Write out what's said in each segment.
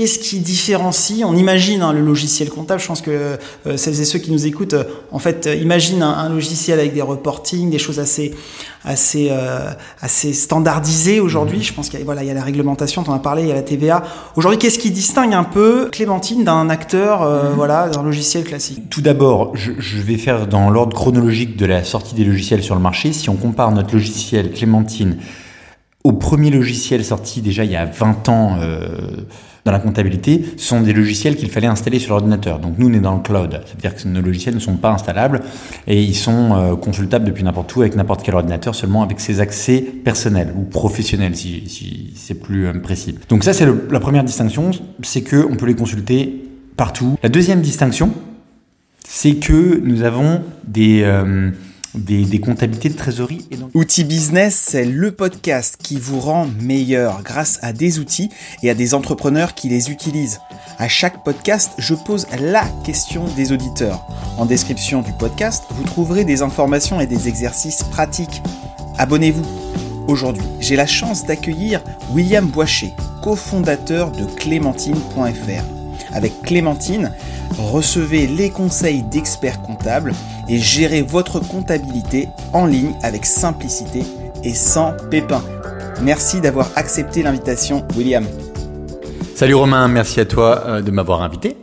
qu'est-ce qui différencie On imagine hein, le logiciel comptable. Je pense que euh, celles et ceux qui nous écoutent, euh, en fait, euh, imaginent un, logiciel avec des reporting, des choses assez, assez, assez standardisées aujourd'hui. Mmh. Je pense qu'il y a, voilà, il y a la réglementation, tu en as parlé, il y a la TVA. Aujourd'hui, qu'est-ce qui distingue un peu Clémentine d'un acteur, mmh. voilà, d'un logiciel classique? Tout d'abord, je, je vais faire dans l'ordre chronologique de la sortie des logiciels sur le marché. Si on compare notre logiciel Clémentine au premier logiciel sorti déjà il y a 20 ans euh, dans la comptabilité, sont des logiciels qu'il fallait installer sur l'ordinateur. Donc nous, on est dans le cloud. C'est-à-dire que nos logiciels ne sont pas installables et ils sont euh, consultables depuis n'importe où avec n'importe quel ordinateur, seulement avec ses accès personnels ou professionnels, si, si c'est plus euh, précis. Donc ça, c'est la première distinction, c'est que on peut les consulter partout. La deuxième distinction, c'est que nous avons des... Euh, des, comptabilités de trésorerie. Et. Outils Business, c'est le podcast qui vous rend meilleur grâce à des outils et à des entrepreneurs qui les utilisent. À chaque podcast, je pose la question des auditeurs. En description du podcast, vous trouverez des informations et des exercices pratiques. Abonnez-vous. Aujourd'hui, j'ai la chance d'accueillir William Boichet, cofondateur de Clémentine.fr. Avec Clémentine, recevez les conseils d'experts comptables et gérez votre comptabilité en ligne avec simplicité et sans pépin. Merci d'avoir accepté l'invitation, William. Salut Romain, merci à toi euh, de m'avoir invité.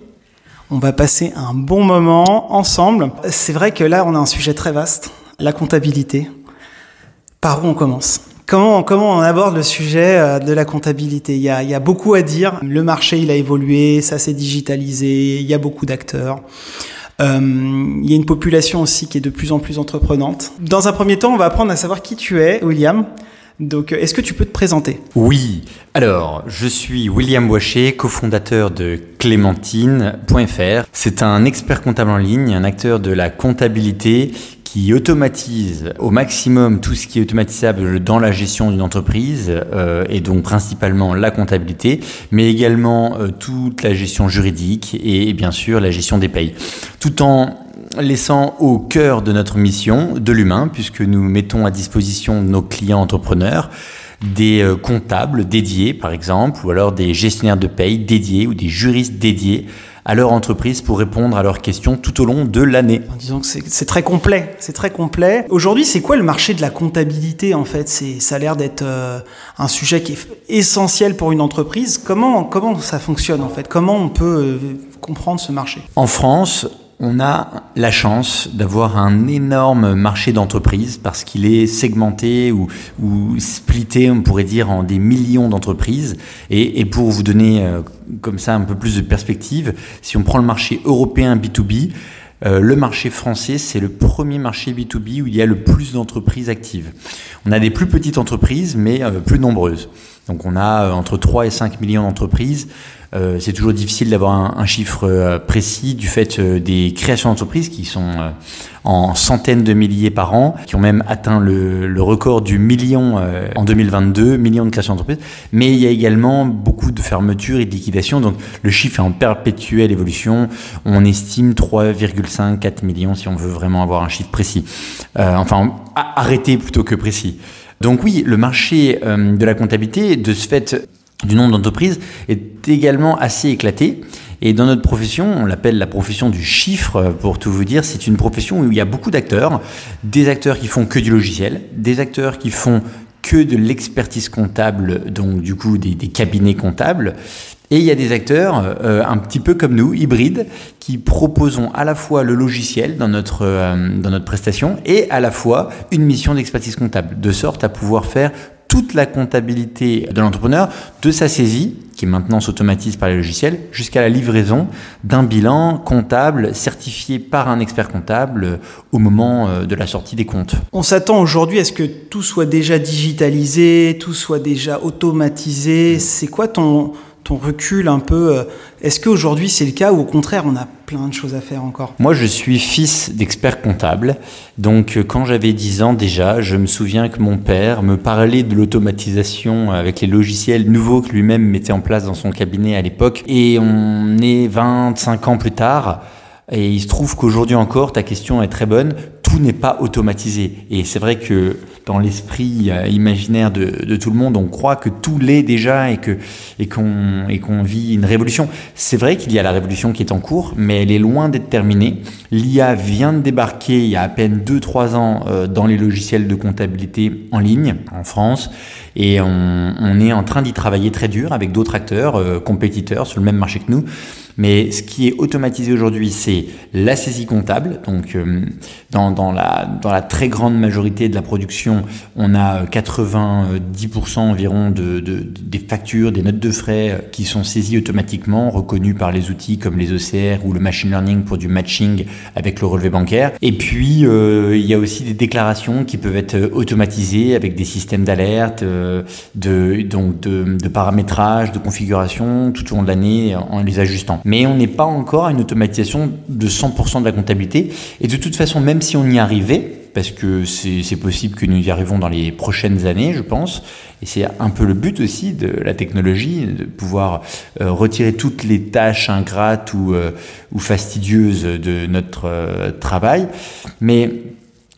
On va passer un bon moment ensemble. C'est vrai que là, on a un sujet très vaste, la comptabilité. Par où on commence? Comment, on aborde le sujet euh, de la comptabilité? Il y, a, beaucoup à dire. Le marché, il a évolué, ça s'est digitalisé, il y a beaucoup d'acteurs. Euh, il y a une population aussi qui est de plus en plus entreprenante. Dans un premier temps, on va apprendre à savoir qui tu es, William. Donc, euh, est-ce que tu peux te présenter? Oui. Alors, je suis William Boichet, cofondateur de Clémentine.fr. C'est un expert comptable en ligne, un acteur de la comptabilité qui automatise au maximum tout ce qui est automatisable dans la gestion d'une entreprise, euh, et donc principalement la comptabilité, mais également euh, toute la gestion juridique et, bien sûr la gestion des payes, tout en laissant au cœur de notre mission de l'humain, puisque nous mettons à disposition nos clients entrepreneurs des euh, comptables dédiés, par exemple, ou alors des gestionnaires de paye dédiés ou des juristes dédiés à leur entreprise pour répondre à leurs questions tout au long de l'année. Disons que c'est très complet, c'est très complet. Aujourd'hui, c'est quoi le marché de la comptabilité en fait? Ça a l'air d'être euh, un sujet qui est essentiel pour une entreprise. Comment comment ça fonctionne en fait? Comment on peut euh, comprendre ce marché? En France, on a la chance d'avoir un énorme marché d'entreprises parce qu'il est segmenté ou, ou, splitté, on pourrait dire, en des millions d'entreprises. Et, pour vous donner euh, comme ça un peu plus de perspective, si on prend le marché européen B2B, euh, le marché français, c'est le premier marché B2B où il y a le plus d'entreprises actives. On a des plus petites entreprises, mais euh, plus nombreuses. Donc on a entre 3 et 5 millions d'entreprises. Euh, c'est toujours difficile d'avoir un, chiffre euh, précis du fait euh, des créations d'entreprises qui sont en centaines de milliers par an, qui ont même atteint le, record du million en 2022, millions de créations d'entreprises. Mais il y a également beaucoup de fermetures et de liquidations, donc le chiffre est en perpétuelle évolution. On estime 3,5, 4 millions si on veut vraiment avoir un chiffre précis. enfin, arrêté plutôt que précis. Donc oui, le marché de la comptabilité, de ce fait, du nombre d'entreprises est également assez éclaté. Et dans notre profession, on l'appelle la profession du chiffre, pour tout vous dire, c'est une profession où il y a beaucoup d'acteurs, des acteurs qui font que du logiciel, des acteurs qui font que de l'expertise comptable, donc du coup des, cabinets comptables, et il y a des acteurs euh, un petit peu comme nous, hybrides, qui proposons à la fois le logiciel dans notre, euh, dans notre prestation et à la fois une mission d'expertise comptable, de sorte à pouvoir faire toute la comptabilité de l'entrepreneur, de sa saisie, qui maintenant s'automatise par les logiciels, jusqu'à la livraison d'un bilan comptable certifié par un expert comptable euh, au moment euh, de la sortie des comptes. On s'attend aujourd'hui à ce que tout soit déjà digitalisé, tout soit déjà automatisé. C'est quoi ton, ton recul un peu euh, Est-ce qu'aujourd'hui c'est le cas ou au contraire on a plein de choses à faire encore? Moi je suis fils d'expert comptable, donc euh, quand j'avais 10 ans déjà, je me souviens que mon père me parlait de l'automatisation avec les logiciels nouveaux que lui-même mettait en place dans son cabinet à l'époque, et on est 25 ans plus tard. Et il se trouve qu'aujourd'hui encore, ta question est très bonne. N'est pas automatisé. Et c'est vrai que dans l'esprit euh, imaginaire de, tout le monde, on croit que tout l'est déjà et et qu'on et vit une révolution. C'est vrai qu'il y a la révolution qui est en cours, mais elle est loin d'être terminée. L'IA vient de débarquer il y a à peine 2-3 ans euh, dans les logiciels de comptabilité en ligne en France et on, on est en train d'y travailler très dur avec d'autres acteurs euh, compétiteurs sur le même marché que nous. Mais ce qui est automatisé aujourd'hui, c'est la saisie comptable. Donc, euh, dans, la, très grande majorité de la production, on a 90% environ de, de, des factures, des notes de frais euh, qui sont saisies automatiquement, reconnues par les outils comme les OCR ou le machine learning pour du matching avec le relevé bancaire. Et puis, euh, il y a aussi des déclarations qui peuvent être automatisées avec des systèmes d'alerte, euh, de, donc de paramétrage, de configuration tout au long de l'année en les ajustant mais on n'est pas encore à une automatisation de 100% de la comptabilité. Et de toute façon, même si on y arrivait, parce que c'est possible que nous y arrivons dans les prochaines années, je pense, et c'est un peu le but aussi de la technologie, de pouvoir euh, retirer toutes les tâches ingrates ou, euh, fastidieuses de notre euh, travail. Mais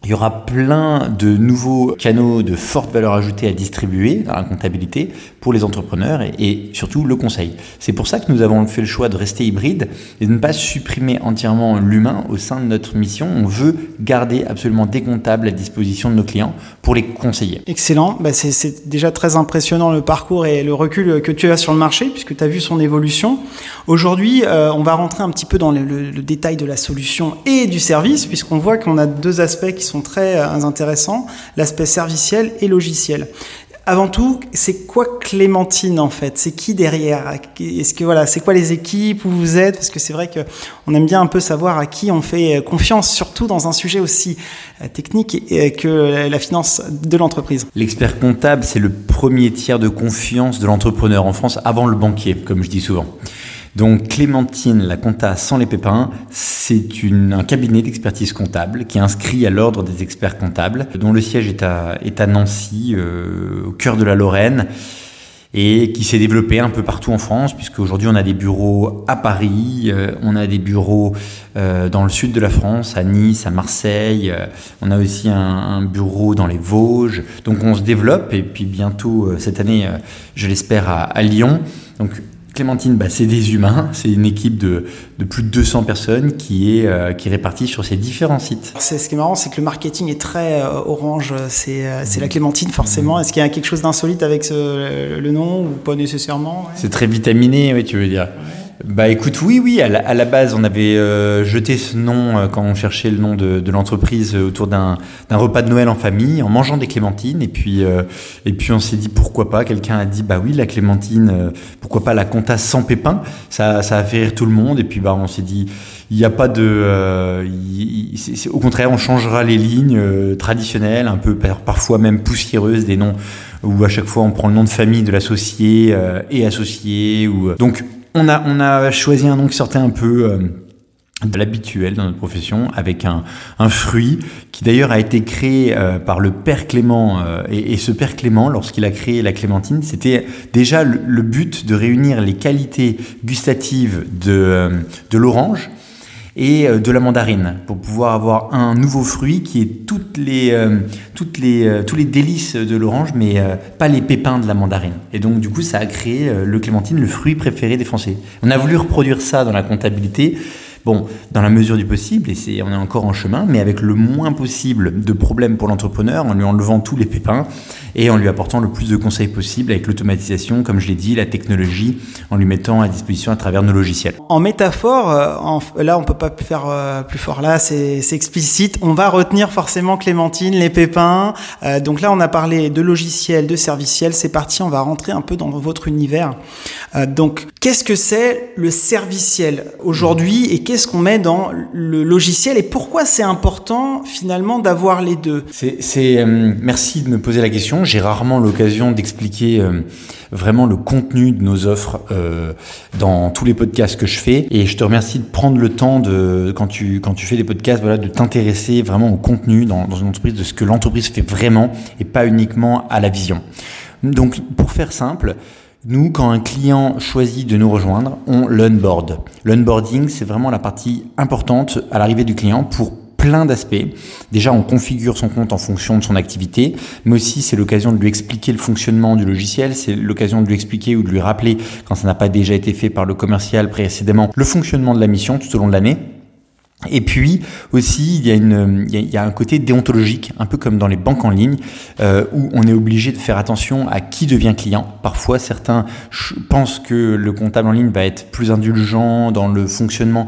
il y aura plein de nouveaux canaux de forte valeur ajoutée à distribuer dans la comptabilité pour les entrepreneurs et, surtout le conseil. C'est pour ça que nous avons fait le choix de rester hybride et de ne pas supprimer entièrement l'humain au sein de notre mission. On veut garder absolument des comptables à disposition de nos clients pour les conseiller. Excellent. Bah c'est déjà très impressionnant le parcours et le recul que tu as sur le marché puisque tu as vu son évolution. Aujourd'hui, euh, on va rentrer un petit peu dans le, le détail de la solution et du service puisqu'on voit qu'on a deux aspects qui sont très euh, intéressants, l'aspect serviciel et logiciel. Avant tout, c'est quoi Clémentine en fait? C'est qui derrière? Est-ce que voilà, c'est quoi les équipes où vous êtes? Parce que c'est vrai que on aime bien un peu savoir à qui on fait confiance, surtout dans un sujet aussi euh, technique que la finance de l'entreprise. L'expert comptable, c'est le premier tiers de confiance de l'entrepreneur en France avant le banquier, comme je dis souvent. Donc Clémentine, la compta sans les pépins, c'est un cabinet d'expertise comptable qui est inscrit à l'ordre des experts comptables, dont le siège est à, Nancy, euh, au cœur de la Lorraine et qui s'est développé un peu partout en France, puisque aujourd'hui on a des bureaux à Paris, euh, on a des bureaux euh, dans le sud de la France, à Nice, à Marseille, on a aussi un, bureau dans les Vosges, donc on se développe, et puis bientôt cette année, je l'espère, à, Lyon. Clémentine, bah, c'est des humains, c'est une équipe de, de, plus de 200 personnes qui est, euh, qui est répartie sur ces différents sites. C'est, ce qui est marrant, c'est que le marketing est très euh, orange, c'est, euh, c'est la Clémentine forcément. Mmh. Est-ce qu'il y a quelque chose d'insolite avec ce, le nom ou pas nécessairement ouais? C'est très vitaminé, oui, tu veux dire. Ouais. Bah écoute, oui, oui, à la, à la base, on avait euh, jeté ce nom euh, quand on cherchait le nom de, de l'entreprise euh, autour d'un, repas de Noël en famille, en mangeant des clémentines. Et puis, euh, et puis on s'est dit pourquoi pas? Quelqu'un a dit bah oui, la clémentine, euh, pourquoi pas la compta sans pépins Ça, ça a fait rire tout le monde. Et puis bah on s'est dit il n'y a pas de, euh, il, c'est, c'est, au contraire, on changera les lignes traditionnelles, un peu par, parfois même poussiéreuses, des noms où à chaque fois on prend le nom de famille de l'associé et associé. Ou donc on a, on a choisi un nom qui sortait un peu euh, de l'habituel dans notre profession, avec un, un fruit qui d'ailleurs a été créé euh, par le père Clément. Euh, et, ce père Clément, lorsqu'il a créé la clémentine, c'était déjà le, le, but de réunir les qualités gustatives de, de l'orange et euh, de la mandarine pour pouvoir avoir un nouveau fruit qui est toutes les, euh, les, euh, tous les délices de l'orange mais pas les pépins de la mandarine. Et donc du coup ça a créé le clémentine, le fruit préféré des Français. On a voulu reproduire ça dans la comptabilité. Bon, dans la mesure du possible, et on est encore en chemin, mais avec le moins possible de problèmes pour l'entrepreneur, en lui enlevant tous les pépins et en lui apportant le plus de conseils possible avec l'automatisation, comme je l'ai dit, la technologie, en lui mettant à disposition à travers nos logiciels. En métaphore, euh, là on peut pas faire euh, plus fort, là c'est, explicite, on va retenir forcément Clémentine, les pépins, euh, donc là on a parlé de logiciel, de serviciel, c'est parti, on va rentrer un peu dans votre univers. Donc qu'est-ce que c'est le serviciel aujourd'hui et qu'est-ce qu'on met dans le logiciel et pourquoi c'est important finalement d'avoir les deux c'est, euh, Merci de me poser la question. J'ai rarement l'occasion d'expliquer euh, vraiment le contenu de nos offres euh, dans tous les podcasts que je fais. Et je te remercie de prendre le temps de, quand tu, quand tu fais des podcasts, voilà, de t'intéresser vraiment au contenu dans une entreprise, de ce que l'entreprise fait vraiment et pas uniquement à la vision. Donc, pour faire simple, nous, quand un client choisit de nous rejoindre, on l'onboard. L'onboarding, c'est vraiment la partie importante à l'arrivée du client pour plein d'aspects. Déjà, on configure son compte en fonction de son activité, mais aussi c'est l'occasion de lui expliquer le fonctionnement du logiciel, c'est l'occasion de lui expliquer ou de lui rappeler, quand ça n'a pas déjà été fait par le commercial précédemment, le fonctionnement de la mission tout au long de l'année. Et puis aussi, il y, a un côté déontologique, un peu comme dans les banques en ligne, euh, où on est obligé de faire attention à qui devient client. Parfois, certains pensent que le comptable en ligne va être plus indulgent dans le fonctionnement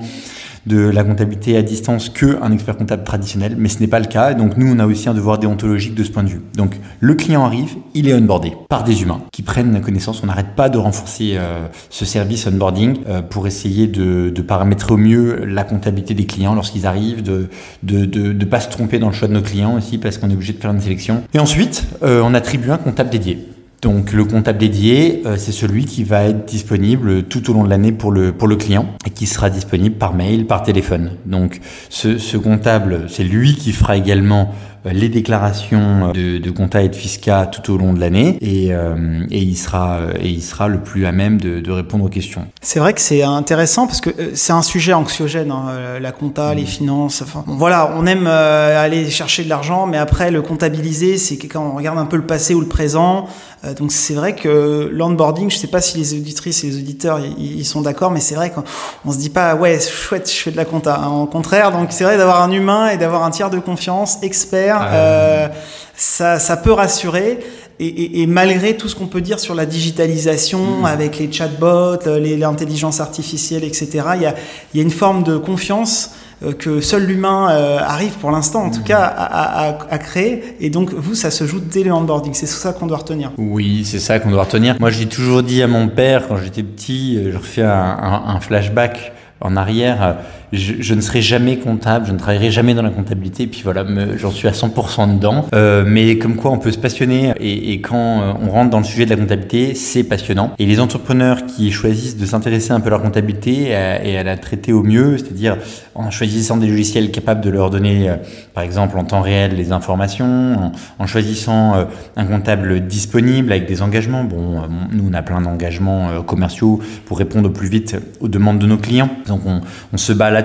de la comptabilité à distance qu'un expert comptable traditionnel, mais ce n'est pas le cas. Donc nous, on a aussi un devoir déontologique de ce point de vue. Donc le client arrive, il est onboardé par des humains qui prennent la connaissance. On n'arrête pas de renforcer euh, ce service onboarding euh, pour essayer de, paramétrer au mieux la comptabilité des clients lorsqu'ils arrivent, de de, de de pas se tromper dans le choix de nos clients aussi parce qu'on est obligé de faire une sélection. Et ensuite, euh, on attribue un comptable dédié. Donc le comptable dédié, euh, c'est celui qui va être disponible tout au long de l'année pour le, pour le client et qui sera disponible par mail, par téléphone. Donc ce, ce comptable, c'est lui qui fera également les déclarations de, de compta et de fisca tout au long de l'année et, euh, et, il sera, et il sera le plus à même de, de répondre aux questions. C'est vrai que c'est intéressant parce que euh, c'est un sujet anxiogène, hein, la compta, les mmh. finances. Enfin, voilà, on aime aller chercher de l'argent, mais après le comptabiliser, c'est quand on regarde un peu le passé ou le présent. donc c'est vrai que l'onboarding, je sais pas si les auditrices et les auditeurs ils sont d'accord, mais c'est vrai qu'on se dit pas ouais chouette, je fais de la compta. Hein. Au contraire, donc c'est vrai d'avoir un humain et d'avoir un tiers de confiance expert euh, ça, ça, peut rassurer. Et, et, et, malgré tout ce qu'on peut dire sur la digitalisation, mm. avec les chatbots, l'intelligence artificielle, etc., il y a, y a, une forme de confiance euh, que seul l'humain euh, arrive pour l'instant, en tout mm. cas, à, à, à, créer. Et donc, vous, ça se joue dès le onboarding. C'est ça qu'on doit retenir. Oui, c'est ça qu'on doit retenir. Moi, j'ai toujours dit à mon père, quand j'étais petit, je refais un, un, un flashback en arrière je, ne serai jamais comptable, je ne travaillerai jamais dans la comptabilité. Et puis voilà, j'en suis à 100% dedans. Euh, mais comme quoi, on peut se passionner. Et, quand euh, on rentre dans le sujet de la comptabilité, c'est passionnant. Et les entrepreneurs qui choisissent de s'intéresser un peu à leur comptabilité et à, la traiter au mieux, c'est-à-dire en choisissant des logiciels capables de leur donner, euh, par exemple, en temps réel, les informations, en, choisissant un comptable disponible avec des engagements. Bon, nous, on a plein d'engagements commerciaux pour répondre au plus vite aux demandes de nos clients. Donc, on, on se bat là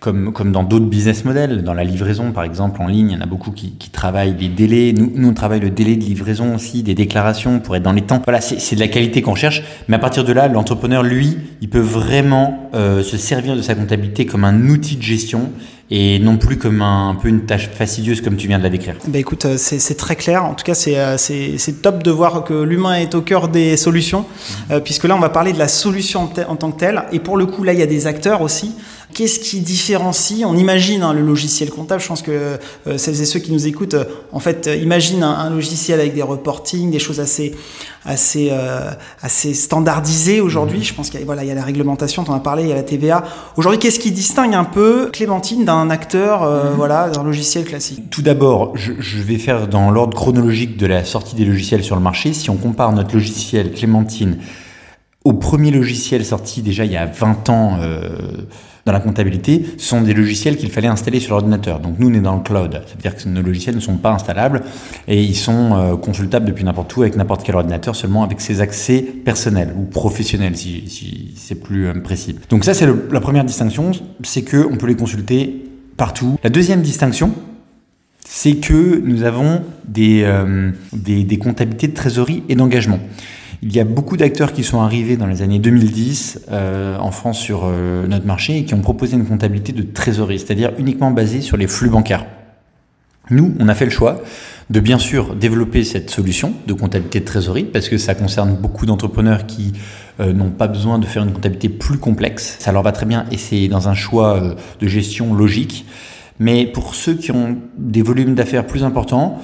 comme, dans d'autres business models. Dans la livraison, par exemple, en ligne, il y en a beaucoup qui, travaillent les délais. Nous, nous, on le délai de livraison aussi, des déclarations pour être dans les temps. Voilà, c'est de la qualité qu'on cherche. Mais à partir de là, l'entrepreneur, lui, il peut vraiment euh, se servir de sa comptabilité comme un outil de gestion et non plus comme un, un, peu une tâche fastidieuse comme tu viens de la décrire. Bah écoute, euh, c'est très clair. En tout cas, euh, c'est top de voir que l'humain est au cœur des solutions, mmh. euh, puisque là, on va parler de la solution en, en, tant que telle. Et pour le coup, là, il y a des acteurs aussi. Qu'est-ce qui différencie? On imagine hein, le logiciel comptable. Je pense que euh, celles et ceux qui nous écoutent, euh, en fait, euh, imaginent un, un, logiciel avec des reporting, des choses assez, assez, assez standardisées aujourd'hui. Mmh. Je pense qu'il y a, voilà, il y a la réglementation, tu en as parlé, il y a la TVA. Aujourd'hui, qu'est-ce qui distingue un peu Clémentine d'un acteur, euh, mmh. voilà, d'un logiciel classique Tout d'abord, je, je, vais faire dans l'ordre chronologique de la sortie des logiciels sur le marché. Si on compare notre logiciel Clémentine au premier logiciel sorti déjà il y a 20 ans euh, dans la comptabilité, ce sont des logiciels qu'il fallait installer sur l'ordinateur. Donc nous, on est dans le cloud. C'est-à-dire que nos logiciels ne sont pas installables et ils sont euh, consultables depuis n'importe où avec n'importe quel ordinateur, seulement avec ses accès personnels ou professionnels, si, si c'est plus euh, précis. Donc ça, c'est la première distinction, c'est que on peut les consulter La deuxième distinction, c'est que nous avons des, euh, des comptabilités de trésorerie et d'engagement. Il y a beaucoup d'acteurs qui sont arrivés dans les années 2010 euh, en France sur euh, notre marché et qui ont proposé une comptabilité de trésorerie, c'est-à-dire uniquement basée sur les flux bancaires. Nous, on a fait le choix de bien sûr développer cette solution de comptabilité de trésorerie parce que ça concerne beaucoup d'entrepreneurs qui euh, n'ont pas besoin de faire une comptabilité plus complexe. Ça leur va très bien et c'est dans un choix euh, de gestion logique. Mais pour ceux qui ont des volumes d'affaires plus importants,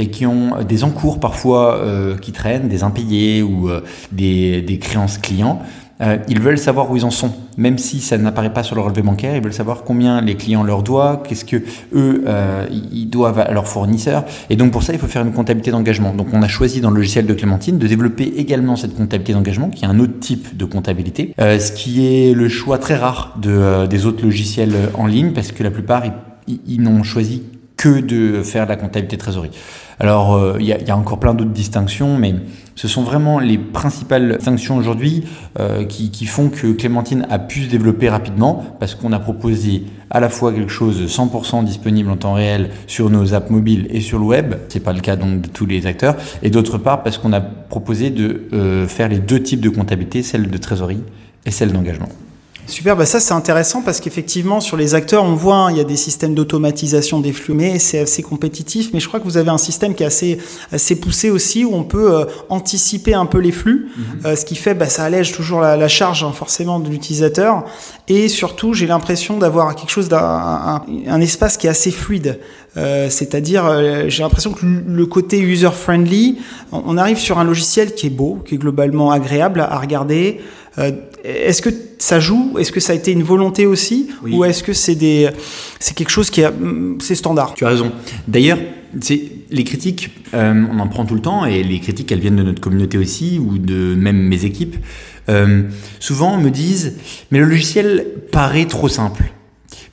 et qui ont des encours parfois euh, qui traînent, des impayés ou des, créances clients. Euh, ils veulent savoir où ils en sont, même si ça n'apparaît pas sur leur relevé bancaire. Ils veulent savoir combien les clients leur doivent, qu'est-ce que eux euh, ils doivent à leurs fournisseurs. Et donc pour ça, il faut faire une comptabilité d'engagement. Donc on a choisi dans le logiciel de Clémentine de développer également cette comptabilité d'engagement, qui est un autre type de comptabilité, euh, ce qui est le choix très rare de, euh, des autres logiciels en ligne, parce que la plupart ils, ils n'ont choisi que de faire la comptabilité trésorerie. Alors, euh, il y, a encore plein d'autres distinctions, mais ce sont vraiment les principales distinctions aujourd'hui euh, qui, font que Clémentine a pu se développer rapidement, parce qu'on a proposé à la fois quelque chose de 100% disponible en temps réel sur nos apps mobiles et sur le web, c'est pas le cas donc de tous les acteurs, et d'autre part parce qu'on a proposé de euh, faire les deux types de comptabilité, celle de trésorerie et celle d'engagement. Super, bah ça c'est intéressant parce qu'effectivement sur les acteurs on voit hein, il y a des systèmes d'automatisation des flux, mais c'est assez compétitif. Mais je crois que vous avez un système qui est assez assez poussé aussi où on peut euh, anticiper un peu les flux, mhm. euh, ce qui fait bah, ça allège toujours la, charge hein, forcément de l'utilisateur et surtout j'ai l'impression d'avoir quelque chose d'un un, espace qui est assez fluide. Euh, c'est-à-dire, j'ai l'impression que le côté user-friendly, on arrive sur un logiciel qui est beau, qui est globalement agréable à regarder, euh, est-ce que ça joue? Est-ce que ça a été une volonté aussi? Ou est-ce que c'est des, c'est quelque chose qui est, c'est standard? Tu as raison. D'ailleurs, c'est les critiques, euh, on en prend tout le temps et les critiques, elles viennent de notre communauté aussi ou de même mes équipes. Euh, souvent, me disent, mais le logiciel paraît trop simple.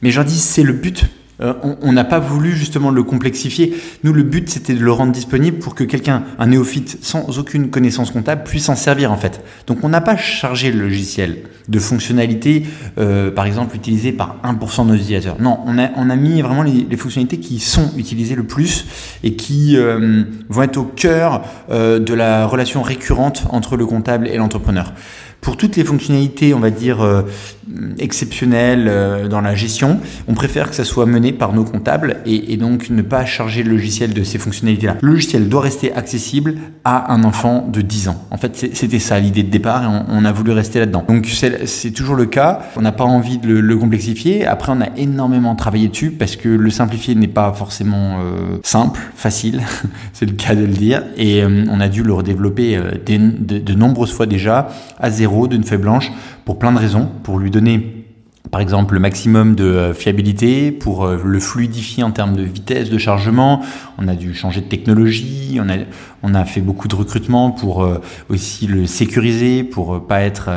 Mais j'en dis, c'est le but euh, on n'a pas voulu justement le complexifier. Nous, le but, c'était de le rendre disponible pour que quelqu'un, un néophyte sans aucune connaissance comptable, puisse s'en servir en fait. Donc, on n'a pas chargé le logiciel de fonctionnalités, euh, par exemple, utilisées par 1% de nos utilisateurs. Non, on a, mis vraiment les, fonctionnalités qui sont utilisées le plus et qui euh, vont être au cœur de la relation récurrente entre le comptable et l'entrepreneur. Pour toutes les fonctionnalités, on va dire, exceptionnelles euh, dans la gestion, on préfère que ça soit mené par nos comptables et, donc ne pas charger le logiciel de ces fonctionnalités-là. Le logiciel doit rester accessible à un enfant de 10 ans. En fait, c'était ça l'idée de départ et on, a voulu rester là-dedans. Donc c'est toujours le cas. On n'a pas envie de le, complexifier. Après, on a énormément travaillé dessus parce que le simplifier n'est pas forcément euh, simple, facile. c'est le cas de le dire. Et on a dû le redévelopper de nombreuses fois déjà à zéro d'une feuille blanche pour plein de raisons, pour lui donner par exemple le maximum de euh, fiabilité, pour euh, le fluidifier en termes de vitesse de chargement. On a dû changer de technologie, on a, on a fait beaucoup de recrutement pour euh, aussi le sécuriser, pour pas être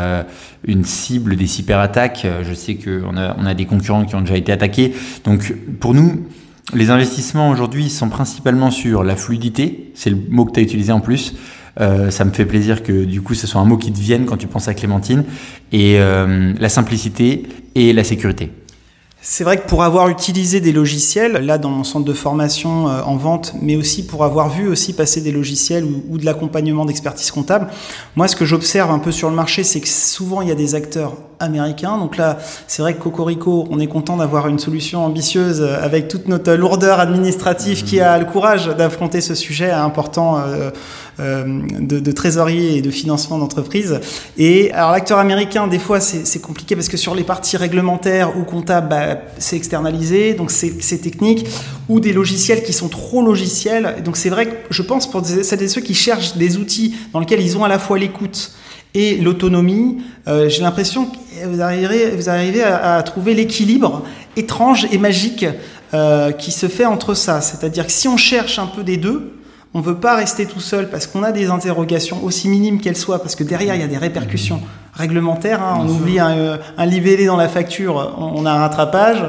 une cible des cyberattaques. Je sais qu'on a, on a des concurrents qui ont déjà été attaqués. Donc pour nous, les investissements aujourd'hui sont principalement sur la fluidité, c'est le mot que tu as utilisé en plus, euh, ça me fait plaisir que du coup ce soit un mot qui te vienne quand tu penses à Clémentine. Et euh, la simplicité et la sécurité. C'est vrai que pour avoir utilisé des logiciels, là dans mon centre de formation euh, en vente, mais aussi pour avoir vu aussi passer des logiciels ou, de l'accompagnement d'expertise comptable, moi ce que j'observe un peu sur le marché, c'est que souvent il y a des acteurs américains. Donc là, c'est vrai que Cocorico, on est content d'avoir une solution ambitieuse avec toute notre lourdeur administrative qui a le courage d'affronter ce sujet important de, de, trésorerie et de financement d'entreprise. Et alors l'acteur américain, des fois, c'est compliqué parce que sur les parties réglementaires ou comptables, bah, c'est externalisé, donc c'est technique, ou des logiciels qui sont trop logiciels. Donc c'est vrai que je pense pour celles et ceux qui cherchent des outils dans lesquels ils ont à la fois l'écoute et l'autonomie, euh, j'ai l'impression que vous arriverez, vous arrivez à, trouver l'équilibre étrange et magique euh, qui se fait entre ça. C'est-à-dire que si on cherche un peu des deux, on ne veut pas rester tout seul parce qu'on a des interrogations, aussi minimes qu'elles soient, parce que derrière, il y a des répercussions réglementaires. Hein. on oublie un, un, libellé dans la facture, on a un rattrapage.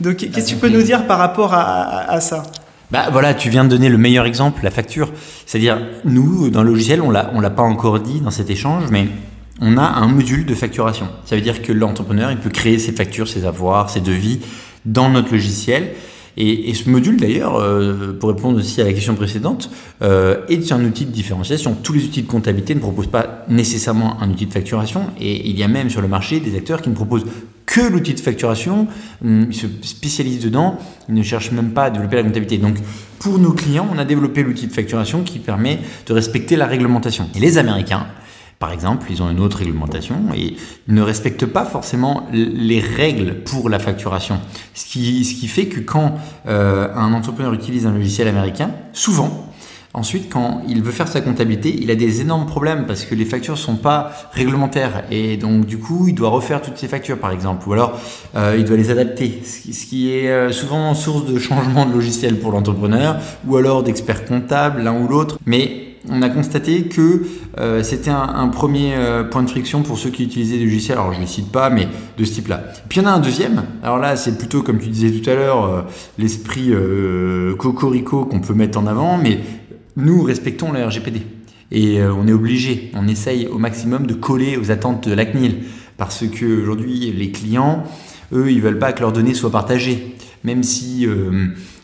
Donc, qu'est-ce que tu peux nous dire par rapport à, ça? Bah voilà, tu viens de donner le meilleur exemple, la facture. C'est-à-dire, nous, dans le logiciel, on on l'a pas encore dit dans cet échange, mais on a un module de facturation. Ça veut dire que l'entrepreneur, il peut créer ses factures, ses avoirs, ses devis dans notre logiciel. Et, ce module, d'ailleurs, euh, pour répondre aussi à la question précédente, euh, est un outil de différenciation. Tous les outils de comptabilité ne proposent pas nécessairement un outil de facturation, et il y a même sur le marché des acteurs qui ne proposent que l'outil de facturation, hum, ils se spécialisent dedans, ils ne cherchent même pas à développer la comptabilité. Donc, pour nos clients, on a développé l'outil de facturation qui permet de respecter la réglementation. Et les Américains, par exemple, ils ont une autre réglementation et ne respectent pas forcément les règles pour la facturation. Ce qui, fait que quand euh, un entrepreneur utilise un logiciel américain, souvent, Ensuite, quand il veut faire sa comptabilité, il a des énormes problèmes parce que les factures sont pas réglementaires et donc du coup, il doit refaire toutes ses factures, par exemple, ou alors euh, il doit les adapter, ce qui est euh, souvent source de changement de logiciel pour l'entrepreneur, ou alors d'experts comptables, l'un ou l'autre. On a constaté que euh, c'était un, premier euh, point de friction pour ceux qui utilisaient des logiciels, alors je ne cite pas, mais de ce type-là. Puis il y en a un deuxième, alors là c'est plutôt comme tu disais tout à l'heure, euh, l'esprit cocorico qu'on peut mettre en avant, mais nous respectons la RGPD. Et on est obligé, on essaye au maximum de coller aux attentes de la CNIL, parce qu'aujourd'hui les clients, eux, ils veulent pas que leurs données soient partagées, même si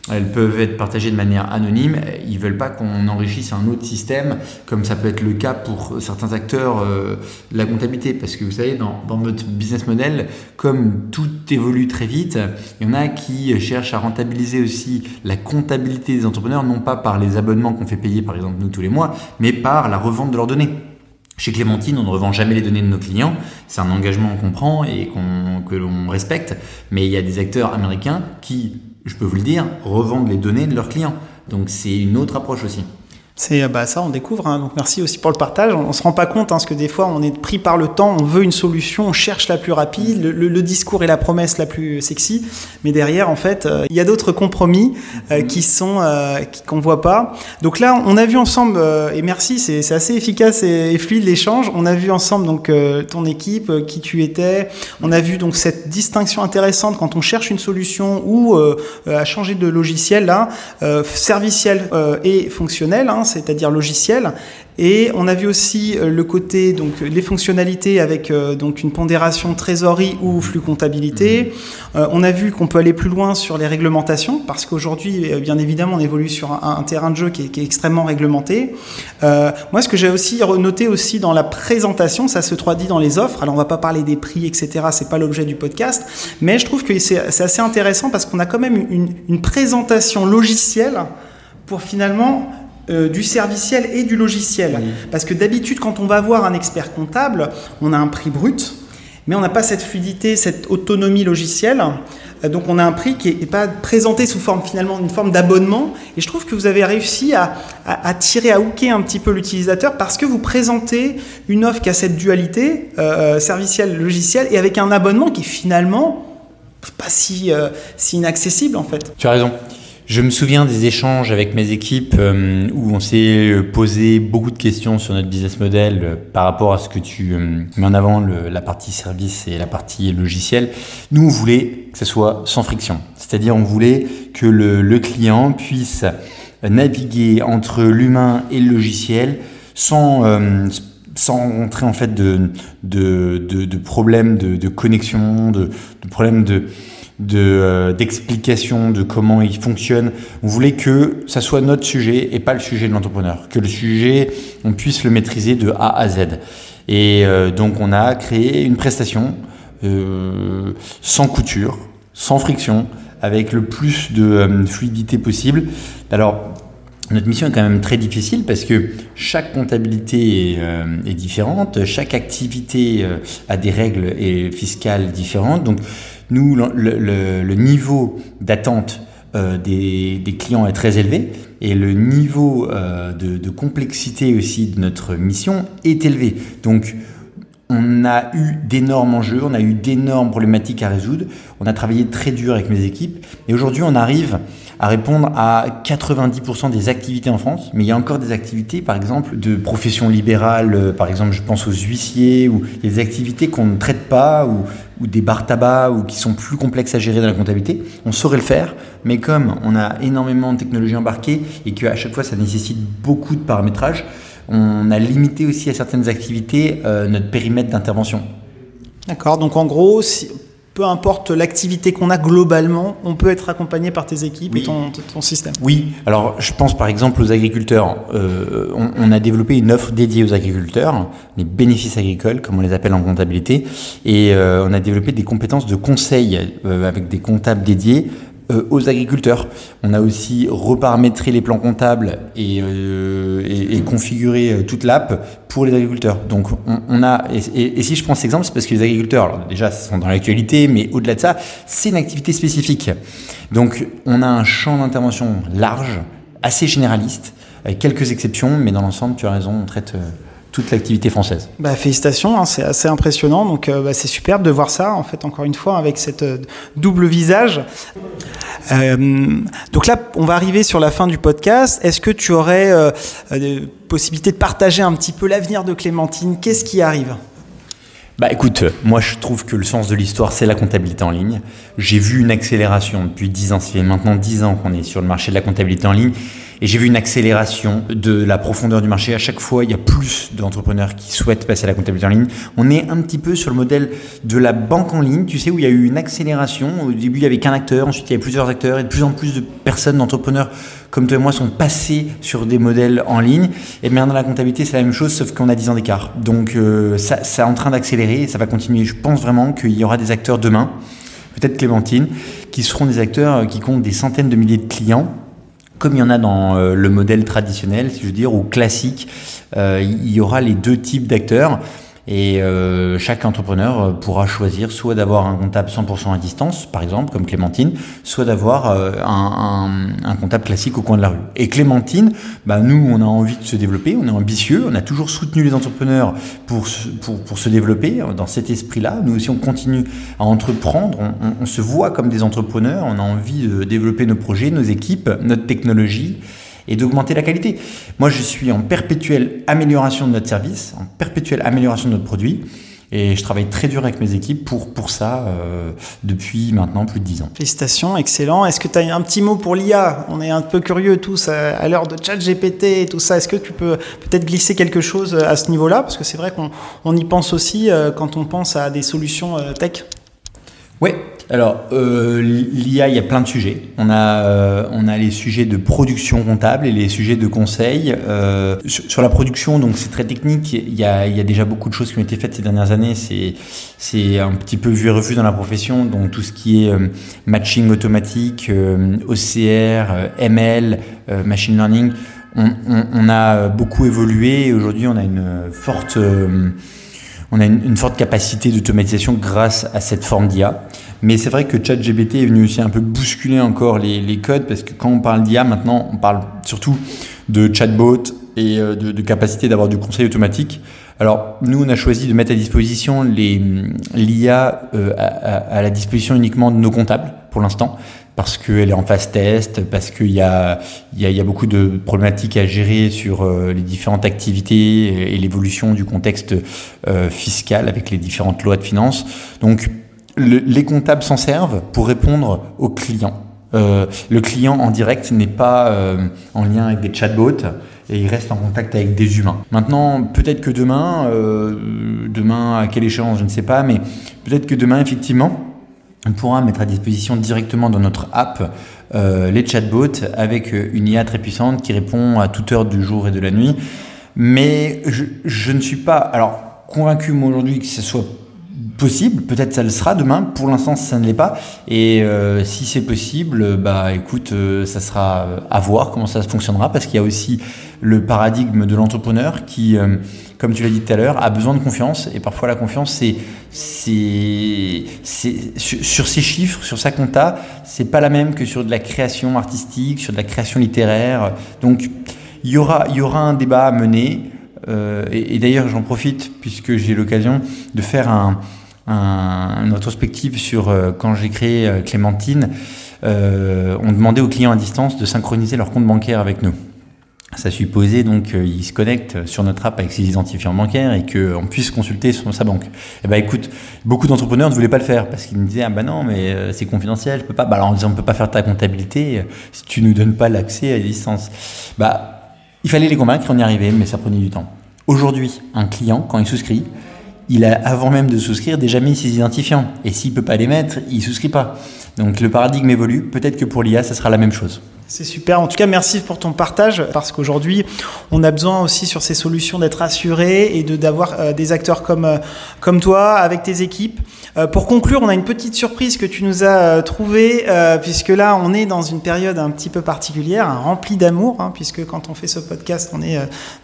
elles peuvent être partagées de manière anonyme. Ils veulent pas qu'on enrichisse un autre système, comme ça peut être le cas pour certains acteurs euh, de la comptabilité. Parce que vous savez, dans, dans, notre business model, comme tout évolue très vite, il y en a qui cherchent à rentabiliser aussi la comptabilité des entrepreneurs, non pas par les abonnements qu'on fait payer, par exemple, nous tous les mois, mais par la revente de leurs données. Chez Clémentine, on ne revend jamais les données de nos clients. C'est un engagement qu'on prend et que l'on respecte. Mais il y a des acteurs américains qui je peux vous le dire, revendent les données de leurs clients. Donc c'est une autre approche aussi. C'est bah, ça, on découvre. Hein. Donc merci aussi pour le partage. On, ne se rend pas compte hein, parce que des fois on est pris par le temps, on veut une solution, on cherche la plus rapide, le, discours et la promesse la plus sexy, mais derrière en fait euh, il y a d'autres compromis euh, qui sont euh, qu'on voit pas. Donc là on a vu ensemble et merci, c'est assez efficace et, fluide l'échange. On a vu ensemble donc ton équipe, qui tu étais. On a vu donc cette distinction intéressante quand on cherche une solution ou à changer de logiciel là, serviciel et fonctionnel. Hein, c'est-à-dire logiciel. Et on a vu aussi euh, le côté, donc les fonctionnalités avec euh, donc une pondération trésorerie ou flux comptabilité. Mmh. Euh, on a vu qu'on peut aller plus loin sur les réglementations parce qu'aujourd'hui, bien évidemment, on évolue sur un, terrain de jeu qui est, extrêmement réglementé. moi, ce que j'ai aussi noté aussi dans la présentation, ça se traduit dans les offres. Alors, on va pas parler des prix, etc. C'est pas l'objet du podcast, mais je trouve que c'est assez intéressant parce qu'on a quand même une, une présentation logicielle pour finalement euh, du serviciel et du logiciel. Parce que d'habitude, quand on va voir un expert comptable, on a un prix brut, mais on n'a pas cette fluidité, cette autonomie logicielle. Euh, donc on a un prix qui n'est pas présenté sous forme finalement d'une forme d'abonnement. Et je trouve que vous avez réussi à, tirer, à hooker un petit peu l'utilisateur parce que vous présentez une offre qui a cette dualité euh, serviciel-logiciel et avec un abonnement qui est finalement pas si, si inaccessible en fait. Tu as raison. Je me souviens des échanges avec mes équipes euh, où on s'est posé beaucoup de questions sur notre business model euh, par rapport à ce que tu euh, mets en avant, la partie service et la partie logiciel. Nous, on voulait que ce soit sans friction. C'est-à-dire, on voulait que le, client puisse naviguer entre l'humain et le logiciel sans sans rentrer en fait de, de, de, problèmes de, connexion, de, de problèmes de, de euh, d'explication de comment il fonctionne. On voulait que ça soit notre sujet et pas le sujet de l'entrepreneur, que le sujet on puisse le maîtriser de A à Z. Et euh, donc on a créé une prestation euh, sans couture, sans friction, avec le plus de fluidité possible. Alors notre mission est quand même très difficile parce que chaque comptabilité est, est différente, chaque activité a des règles et fiscales différentes. Donc nous, le, niveau d'attente euh, des, clients est très élevé et le niveau euh, de, complexité aussi de notre mission est élevé. Donc, on a eu d'énormes enjeux, on a eu d'énormes problématiques à résoudre. On a travaillé très dur avec mes équipes et aujourd'hui, on arrive à répondre à 90% des activités en France, mais il y a encore des activités, par exemple, de profession libérale, euh, par exemple, je pense aux huissiers, ou des activités qu'on ne traite pas, ou, des bars tabac, ou qui sont plus complexes à gérer dans la comptabilité. On saurait le faire, mais comme on a énormément de technologies embarquées et qu'à chaque fois ça nécessite beaucoup de paramétrage, on a limité aussi à certaines activités euh, notre périmètre d'intervention. D'accord, donc en gros, si, peu importe l'activité qu'on a globalement, on peut être accompagné par tes équipes et ton, système. Oui, alors je pense par exemple aux agriculteurs. Euh, on, a développé une offre dédiée aux agriculteurs, les bénéfices agricoles, comme on les appelle en comptabilité, et euh, on a développé des compétences de conseil euh, avec des comptables dédiés aux agriculteurs. On a aussi reparamétré les plans comptables et, euh, configuré euh, toute l'app pour les agriculteurs. Donc on, a et, si je prends cet exemple, c'est parce que les agriculteurs, alors déjà, sont dans l'actualité, mais au-delà de ça, c'est une activité spécifique. Donc on a un champ d'intervention large, assez généraliste, avec quelques exceptions, mais dans l'ensemble, tu as raison, on traite toute l'activité française. Bah, félicitations, hein, c'est assez impressionnant. Donc euh, bah, c'est superbe de voir ça, en fait, encore une fois, avec cette euh, double visage. donc là, on va arriver sur la fin du podcast. Est-ce que tu aurais euh, possibilité de partager un petit peu l'avenir de Clémentine? Qu'est-ce qui arrive? Bah écoute, moi je trouve que le sens de l'histoire c'est la comptabilité en ligne. J'ai vu une accélération depuis 10 ans, ça fait maintenant 10 ans qu'on est sur le marché de la comptabilité en ligne et j'ai vu une accélération de la profondeur du marché. À chaque fois, il y a plus d'entrepreneurs qui souhaitent passer à la comptabilité en ligne. On est un petit peu sur le modèle de la banque en ligne, tu sais, où il y a eu une accélération. Au début, il y avait qu'un acteur, ensuite il y avait plusieurs acteurs et de plus en plus de personnes, d'entrepreneurs comme toi et moi, sont passés sur des modèles en ligne. Et bien dans la comptabilité, c'est la même chose, sauf qu'on a 10 ans d'écart. Donc euh, ça, ça est en train d'accélérer et ça va continuer. Je pense vraiment qu'il y aura des acteurs demain, peut-être Clémentine, qui seront des acteurs qui comptent des centaines de milliers de clients comme il y en a dans euh, le modèle traditionnel, si je veux dire, ou classique, euh, il y aura les deux types d'acteurs. Et euh, chaque entrepreneur euh, pourra choisir soit d'avoir un comptable 100% à distance, par exemple, comme Clémentine, soit d'avoir euh, un, comptable classique au coin de la rue. Et Clémentine, bah, nous, on a envie de se développer, on est ambitieux, on a toujours soutenu les entrepreneurs pour, pour, pour se développer dans cet esprit-là. Nous aussi, on continue à entreprendre, on se voit comme des entrepreneurs, on a envie de développer nos projets, nos équipes, notre technologie et d'augmenter la qualité. Moi, je suis en perpétuelle amélioration de notre service, en perpétuelle amélioration de notre produit. Et je travaille très dur avec mes équipes pour, pour ça euh, depuis maintenant plus de 10 ans. Félicitations, excellent. Est-ce que tu as un petit mot pour l'IA On est un peu curieux tous à, à l'heure de chat GPT et tout ça. Est-ce que tu peux peut-être glisser quelque chose à ce niveau-là? Parce que c'est vrai qu'on on y pense aussi euh, quand on pense à des solutions euh, tech. Oui, alors euh, l'IA, il y a plein de sujets. On a, euh, on a les sujets de production comptable et les sujets de conseil. Euh, sur, la production, donc c'est très technique. Il y, a, il y a déjà beaucoup de choses qui ont été faites ces dernières années. C'est, c'est un petit peu vu et revu dans la profession. Donc tout ce qui est matching automatique, OCR, ML, machine learning, on, a beaucoup évolué. Aujourd'hui, on a une forte on a une forte capacité d'automatisation grâce à cette forme d'IA. Mais c'est vrai que ChatGPT est venu aussi un peu bousculer encore les, codes parce que quand on parle d'IA, maintenant, on parle surtout de chatbot et de, de capacité d'avoir du conseil automatique. Alors, nous, on a choisi de mettre à disposition l'IA euh, à, la disposition uniquement de nos comptables pour l'instant parce qu'elle est en phase test, parce qu'il y a, y, y a beaucoup de problématiques à gérer sur euh, les différentes activités et l'évolution du contexte euh, fiscal avec les différentes lois de finances. Donc, le, les comptables s'en servent pour répondre aux clients. Euh, le client en direct n'est pas euh, en lien avec des chatbots et il reste en contact avec des humains. Maintenant, peut-être que demain, euh, demain à quelle échéance, je ne sais pas, mais peut-être que demain, effectivement, on pourra mettre à disposition directement dans notre app les chatbots avec une IA très puissante qui répond à toute heure du jour et de la nuit. Mais je, je ne suis pas alors convaincu aujourd'hui que ce soit possible, peut-être ça le sera demain, pour l'instant ça ne l'est pas, et euh, si c'est possible, bah écoute, euh, ça sera à voir comment ça fonctionnera, parce qu'il y a aussi le paradigme de l'entrepreneur qui, euh, comme tu l'as dit tout à l'heure, a besoin de confiance, et parfois la confiance, c'est, c'est, c'est sur, ces chiffres, sur sa compta, c'est pas la même que sur de la création artistique, sur de la création littéraire, donc il y aura, y aura un débat à mener, euh, et, d'ailleurs, j'en profite puisque j'ai l'occasion de faire un, un, une rétrospective sur euh, quand j'ai créé euh, Clémentine. On demandait aux clients à distance de synchroniser leur compte bancaire avec nous. Ça supposait donc qu'ils se connectent sur notre app avec ses identifiants bancaires et qu'on puisse consulter sa banque. Et eh ben écoute, beaucoup d'entrepreneurs ne voulaient pas le faire parce qu'ils me disaient ah ben non mais c'est confidentiel, je peux pas. Bah alors on disait on peut pas faire ta comptabilité si tu nous donnes pas l'accès à distance. Bah il fallait les convaincre, on y arrivait, mais ça prenait du temps. Aujourd'hui, un client, quand il souscrit, il a, avant même de souscrire, déjà mis ses identifiants. Et s'il peut pas les mettre, il souscrit pas. Donc le paradigme évolue. Peut-être que pour l'IA, ça sera la même chose. C'est super. En tout cas, merci pour ton partage parce qu'aujourd'hui, on a besoin aussi sur ces solutions d'être assuré et de d'avoir euh, des acteurs comme euh, comme toi avec tes équipes. Euh, pour conclure, on a une petite surprise que tu nous as trouvée puisque là, on est dans une période un petit peu particulière, hein, remplie d'amour, hein, puisque quand on fait ce podcast, on est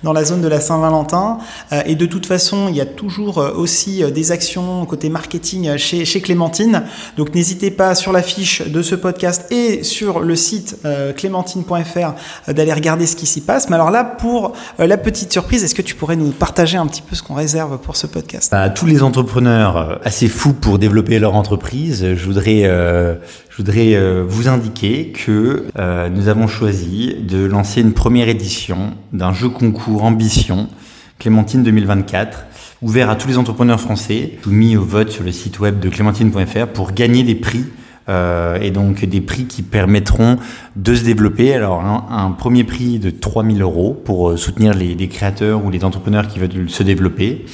dans la zone de la Saint-Valentin et de toute façon, il y a toujours aussi des actions côté marketing chez chez Clémentine. Donc n'hésitez pas sur la fiche de ce podcast et sur le site clémentine.fr d'aller regarder ce qui s'y passe. Mais alors là, pour la petite surprise, est-ce que tu pourrais nous partager un petit peu ce qu'on réserve pour ce podcast? À tous les entrepreneurs assez fous pour développer leur entreprise, je voudrais, je voudrais vous indiquer que nous avons choisi de lancer une première édition d'un jeu concours Ambition Clémentine 2024 ouvert à tous les entrepreneurs français, mis au vote sur le site web de clémentine.fr pour gagner des prix euh, et donc des prix qui permettront de se développer. Alors un, premier prix de 3000 euros pour euh, soutenir les, créateurs ou les entrepreneurs qui veulent se développer.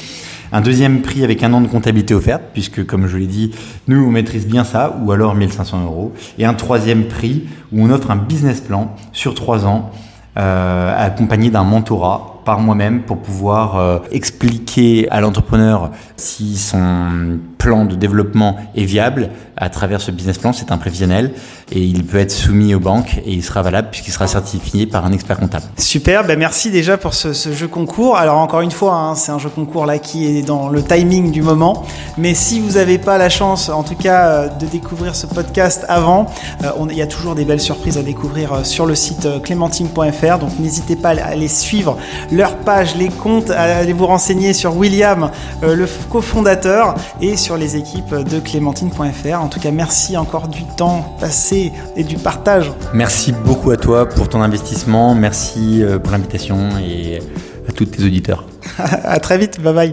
Un deuxième prix avec un an de comptabilité offerte, puisque comme je l'ai dit, nous on maîtrise bien ça, ou alors 1500 euros. Et un troisième prix où on offre un business plan sur trois ans, euh, accompagné d'un mentorat par moi-même pour pouvoir expliquer à l'entrepreneur si son plan de développement est viable à travers ce business plan. C'est un prévisionnel et il peut être soumis aux banques et il sera valable puisqu'il sera certifié par un expert comptable. Super, ben merci déjà pour ce, jeu concours. Alors encore une fois, hein, c'est un jeu concours là qui est dans le timing du moment. Mais si vous n'avez pas la chance, en tout cas, euh, de découvrir ce podcast avant, euh, il y a toujours des belles surprises à découvrir sur le site clémentine.fr. Donc n'hésitez pas à aller suivre leur page, les comptes, allez vous renseigner sur William, euh, le cofondateur, et sur les équipes de clémentine.fr. En tout cas, merci encore du temps passé et du partage. Merci beaucoup à toi pour ton investissement, merci euh, pour l'invitation et à tous tes auditeurs. à très vite, bye bye.